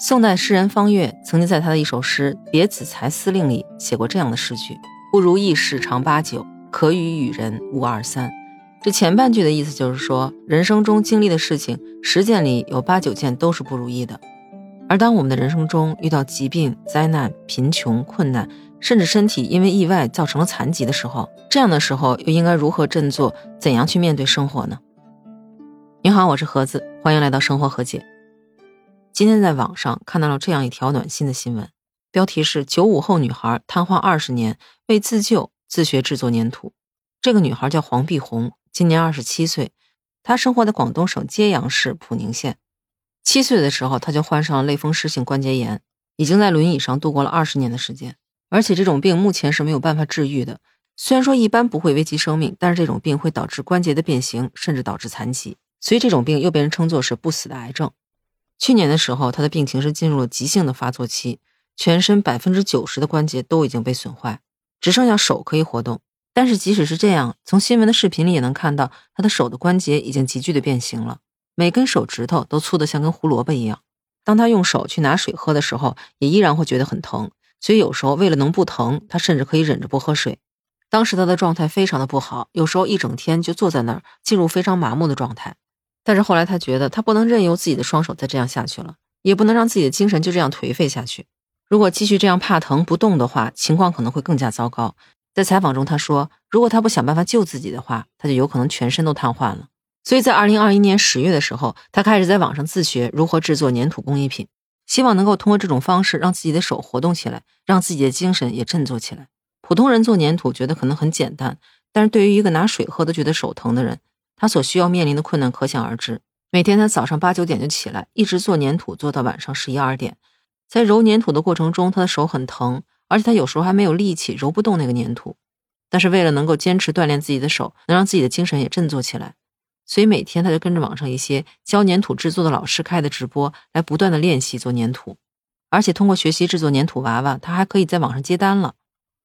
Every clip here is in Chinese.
宋代诗人方悦曾经在他的一首诗《别子才司令》里写过这样的诗句：“不如意事常八九，可与与人无二三。”这前半句的意思就是说，人生中经历的事情，十件里有八九件都是不如意的。而当我们的人生中遇到疾病、灾难、贫穷、困难，甚至身体因为意外造成了残疾的时候，这样的时候又应该如何振作？怎样去面对生活呢？你好，我是盒子，欢迎来到生活和解。今天在网上看到了这样一条暖心的新闻，标题是“九五后女孩瘫痪二十年，为自救自学制作粘土”。这个女孩叫黄碧红，今年二十七岁，她生活在广东省揭阳市普宁县。七岁的时候，她就患上了类风湿性关节炎，已经在轮椅上度过了二十年的时间。而且这种病目前是没有办法治愈的。虽然说一般不会危及生命，但是这种病会导致关节的变形，甚至导致残疾。所以这种病又被人称作是不死的癌症。去年的时候，他的病情是进入了急性的发作期，全身百分之九十的关节都已经被损坏，只剩下手可以活动。但是即使是这样，从新闻的视频里也能看到他的手的关节已经急剧的变形了，每根手指头都粗得像根胡萝卜一样。当他用手去拿水喝的时候，也依然会觉得很疼。所以有时候为了能不疼，他甚至可以忍着不喝水。当时他的状态非常的不好，有时候一整天就坐在那儿，进入非常麻木的状态。但是后来他觉得，他不能任由自己的双手再这样下去了，也不能让自己的精神就这样颓废下去。如果继续这样怕疼不动的话，情况可能会更加糟糕。在采访中，他说，如果他不想办法救自己的话，他就有可能全身都瘫痪了。所以在二零二一年十月的时候，他开始在网上自学如何制作粘土工艺品，希望能够通过这种方式让自己的手活动起来，让自己的精神也振作起来。普通人做粘土觉得可能很简单，但是对于一个拿水喝都觉得手疼的人，他所需要面临的困难可想而知。每天他早上八九点就起来，一直做粘土，做到晚上十一二点。在揉粘土的过程中，他的手很疼，而且他有时候还没有力气揉不动那个粘土。但是为了能够坚持锻炼自己的手，能让自己的精神也振作起来，所以每天他就跟着网上一些教粘土制作的老师开的直播，来不断的练习做粘土。而且通过学习制作粘土娃娃，他还可以在网上接单了。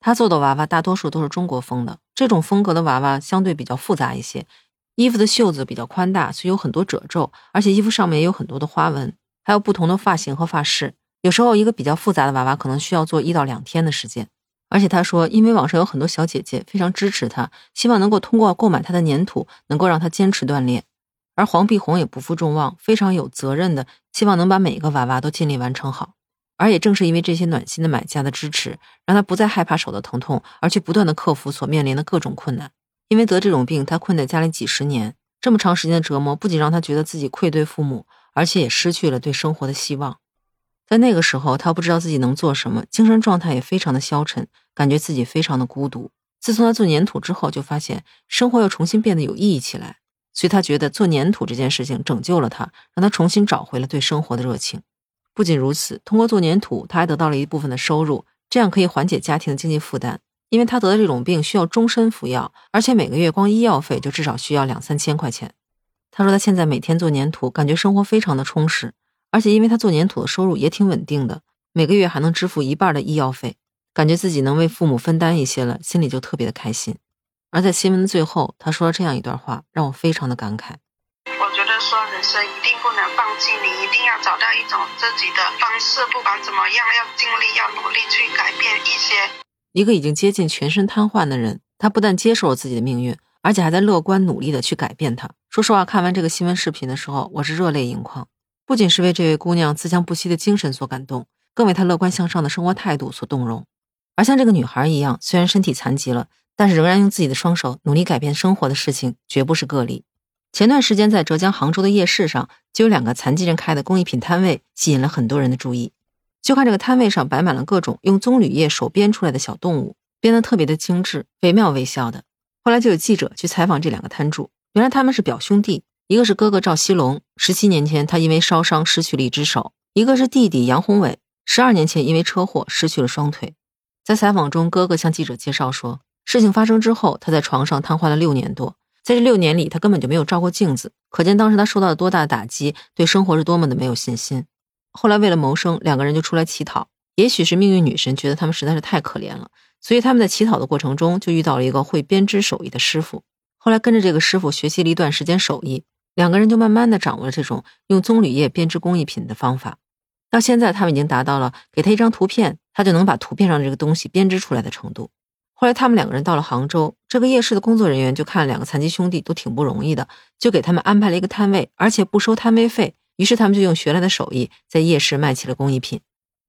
他做的娃娃大多数都是中国风的，这种风格的娃娃相对比较复杂一些。衣服的袖子比较宽大，所以有很多褶皱，而且衣服上面也有很多的花纹，还有不同的发型和发饰。有时候一个比较复杂的娃娃可能需要做一到两天的时间。而且他说，因为网上有很多小姐姐非常支持他，希望能够通过购买他的粘土，能够让他坚持锻炼。而黄碧红也不负众望，非常有责任的，希望能把每一个娃娃都尽力完成好。而也正是因为这些暖心的买家的支持，让他不再害怕手的疼痛，而去不断的克服所面临的各种困难。因为得这种病，他困在家里几十年，这么长时间的折磨，不仅让他觉得自己愧对父母，而且也失去了对生活的希望。在那个时候，他不知道自己能做什么，精神状态也非常的消沉，感觉自己非常的孤独。自从他做粘土之后，就发现生活又重新变得有意义起来，所以他觉得做粘土这件事情拯救了他，让他重新找回了对生活的热情。不仅如此，通过做粘土，他还得到了一部分的收入，这样可以缓解家庭的经济负担。因为他得的这种病需要终身服药，而且每个月光医药费就至少需要两三千块钱。他说他现在每天做粘土，感觉生活非常的充实，而且因为他做粘土的收入也挺稳定的，每个月还能支付一半的医药费，感觉自己能为父母分担一些了，心里就特别的开心。而在新闻的最后，他说了这样一段话，让我非常的感慨。我觉得说人生一定不能放弃，你一定要找到一种自己的方式，不管怎么样，要尽力，要努力去改变一些。一个已经接近全身瘫痪的人，他不但接受了自己的命运，而且还在乐观努力的去改变它。说实话，看完这个新闻视频的时候，我是热泪盈眶，不仅是为这位姑娘自强不息的精神所感动，更为她乐观向上的生活态度所动容。而像这个女孩一样，虽然身体残疾了，但是仍然用自己的双手努力改变生活的事情，绝不是个例。前段时间在浙江杭州的夜市上，就有两个残疾人开的工艺品摊位，吸引了很多人的注意。就看这个摊位上摆满了各种用棕榈叶手编出来的小动物，编得特别的精致，惟妙惟肖的。后来就有记者去采访这两个摊主，原来他们是表兄弟，一个是哥哥赵西龙，十七年前他因为烧伤失去了一只手；一个是弟弟杨宏伟，十二年前因为车祸失去了双腿。在采访中，哥哥向记者介绍说，事情发生之后，他在床上瘫痪了六年多，在这六年里，他根本就没有照过镜子，可见当时他受到了多大的打击，对生活是多么的没有信心。后来为了谋生，两个人就出来乞讨。也许是命运女神觉得他们实在是太可怜了，所以他们在乞讨的过程中就遇到了一个会编织手艺的师傅。后来跟着这个师傅学习了一段时间手艺，两个人就慢慢的掌握了这种用棕榈叶编织工艺品的方法。到现在，他们已经达到了给他一张图片，他就能把图片上这个东西编织出来的程度。后来，他们两个人到了杭州，这个夜市的工作人员就看两个残疾兄弟都挺不容易的，就给他们安排了一个摊位，而且不收摊位费。于是，他们就用学来的手艺在夜市卖起了工艺品。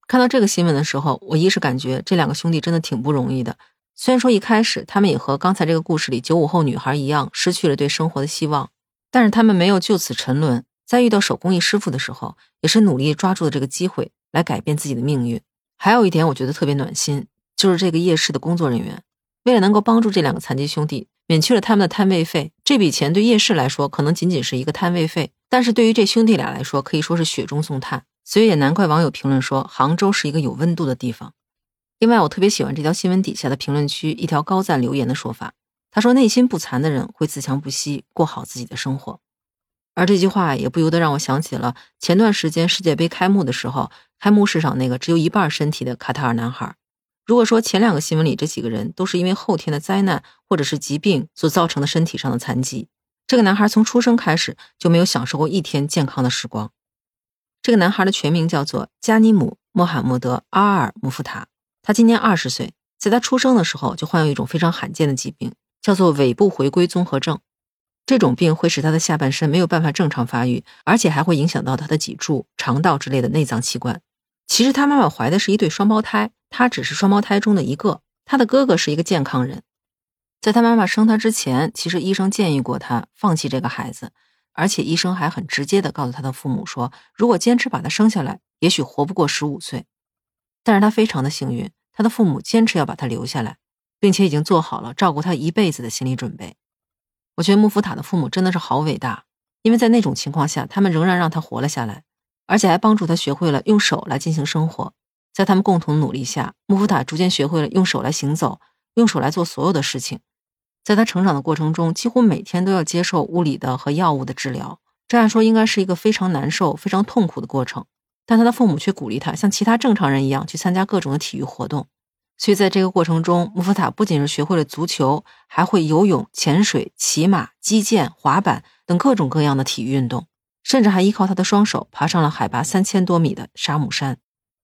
看到这个新闻的时候，我一是感觉这两个兄弟真的挺不容易的。虽然说一开始他们也和刚才这个故事里九五后女孩一样，失去了对生活的希望，但是他们没有就此沉沦。在遇到手工艺师傅的时候，也是努力抓住了这个机会来改变自己的命运。还有一点，我觉得特别暖心，就是这个夜市的工作人员，为了能够帮助这两个残疾兄弟，免去了他们的摊位费。这笔钱对夜市来说可能仅仅是一个摊位费，但是对于这兄弟俩来说，可以说是雪中送炭。所以也难怪网友评论说，杭州是一个有温度的地方。另外，我特别喜欢这条新闻底下的评论区一条高赞留言的说法，他说：“内心不残的人会自强不息，过好自己的生活。”而这句话也不由得让我想起了前段时间世界杯开幕的时候，开幕式上那个只有一半身体的卡塔尔男孩。如果说前两个新闻里这几个人都是因为后天的灾难或者是疾病所造成的身体上的残疾，这个男孩从出生开始就没有享受过一天健康的时光。这个男孩的全名叫做加尼姆·穆罕默德·阿尔·穆夫塔，他今年二十岁，在他出生的时候就患有一种非常罕见的疾病，叫做尾部回归综合症。这种病会使他的下半身没有办法正常发育，而且还会影响到他的脊柱、肠道之类的内脏器官。其实他妈妈怀的是一对双胞胎，他只是双胞胎中的一个。他的哥哥是一个健康人，在他妈妈生他之前，其实医生建议过他放弃这个孩子，而且医生还很直接的告诉他的父母说，如果坚持把他生下来，也许活不过十五岁。但是他非常的幸运，他的父母坚持要把他留下来，并且已经做好了照顾他一辈子的心理准备。我觉得穆夫塔的父母真的是好伟大，因为在那种情况下，他们仍然让他活了下来，而且还帮助他学会了用手来进行生活。在他们共同努力下，穆夫塔逐渐学会了用手来行走，用手来做所有的事情。在他成长的过程中，几乎每天都要接受物理的和药物的治疗，这样说应该是一个非常难受、非常痛苦的过程。但他的父母却鼓励他像其他正常人一样去参加各种的体育活动。所以，在这个过程中，穆夫塔不仅是学会了足球，还会游泳、潜水、骑马、击剑、滑板等各种各样的体育运动，甚至还依靠他的双手爬上了海拔三千多米的沙姆山。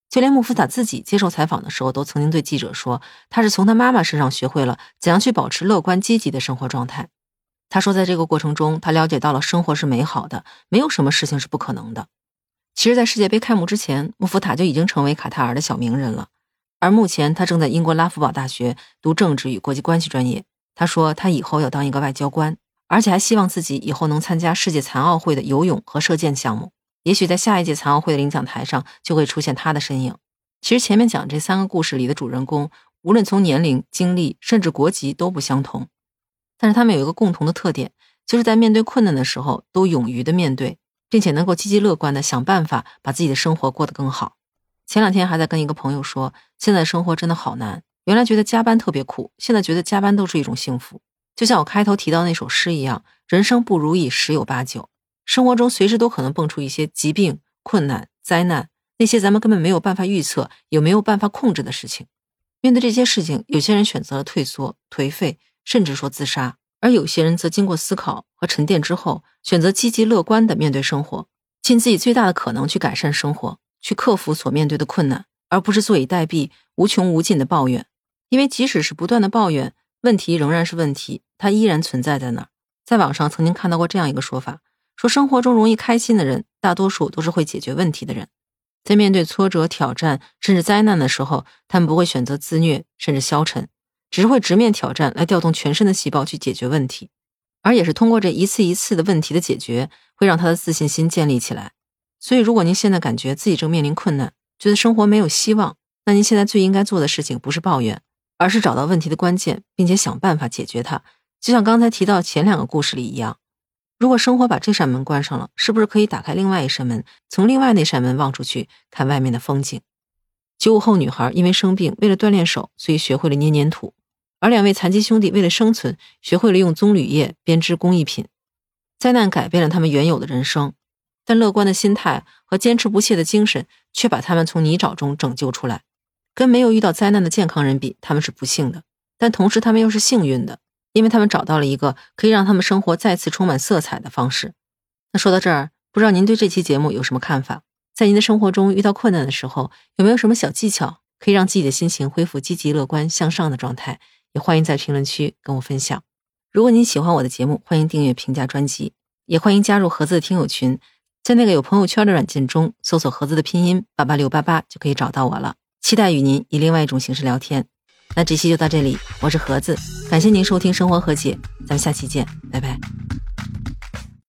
就连穆夫塔自己接受采访的时候，都曾经对记者说，他是从他妈妈身上学会了怎样去保持乐观积极的生活状态。他说，在这个过程中，他了解到了生活是美好的，没有什么事情是不可能的。其实，在世界杯开幕之前，穆夫塔就已经成为卡塔尔的小名人了。而目前，他正在英国拉夫堡大学读政治与国际关系专业。他说，他以后要当一个外交官，而且还希望自己以后能参加世界残奥会的游泳和射箭项目。也许在下一届残奥会的领奖台上就会出现他的身影。其实前面讲这三个故事里的主人公，无论从年龄、经历，甚至国籍都不相同，但是他们有一个共同的特点，就是在面对困难的时候都勇于的面对，并且能够积极乐观的想办法把自己的生活过得更好。前两天还在跟一个朋友说，现在生活真的好难。原来觉得加班特别苦，现在觉得加班都是一种幸福。就像我开头提到那首诗一样，人生不如意十有八九，生活中随时都可能蹦出一些疾病、困难、灾难，那些咱们根本没有办法预测，也没有办法控制的事情。面对这些事情，有些人选择了退缩、颓废，甚至说自杀；而有些人则经过思考和沉淀之后，选择积极乐观的面对生活，尽自己最大的可能去改善生活。去克服所面对的困难，而不是坐以待毙、无穷无尽的抱怨。因为即使是不断的抱怨，问题仍然是问题，它依然存在在那儿。在网上曾经看到过这样一个说法：说生活中容易开心的人，大多数都是会解决问题的人。在面对挫折、挑战甚至灾难的时候，他们不会选择自虐甚至消沉，只是会直面挑战，来调动全身的细胞去解决问题。而也是通过这一次一次的问题的解决，会让他的自信心建立起来。所以，如果您现在感觉自己正面临困难，觉得生活没有希望，那您现在最应该做的事情不是抱怨，而是找到问题的关键，并且想办法解决它。就像刚才提到前两个故事里一样，如果生活把这扇门关上了，是不是可以打开另外一扇门，从另外那扇门望出去看外面的风景？九五后女孩因为生病，为了锻炼手，所以学会了捏黏土；而两位残疾兄弟为了生存，学会了用棕榈叶编织工艺品。灾难改变了他们原有的人生。但乐观的心态和坚持不懈的精神，却把他们从泥沼中拯救出来。跟没有遇到灾难的健康人比，他们是不幸的；但同时，他们又是幸运的，因为他们找到了一个可以让他们生活再次充满色彩的方式。那说到这儿，不知道您对这期节目有什么看法？在您的生活中遇到困难的时候，有没有什么小技巧可以让自己的心情恢复积极乐观向上的状态？也欢迎在评论区跟我分享。如果您喜欢我的节目，欢迎订阅、评价专辑，也欢迎加入盒子的听友群，在那个有朋友圈的软件中搜索盒子的拼音八八六八八就可以找到我了。期待与您以另外一种形式聊天。那这期就到这里，我是盒子，感谢您收听《生活和解》，咱们下期见，拜拜。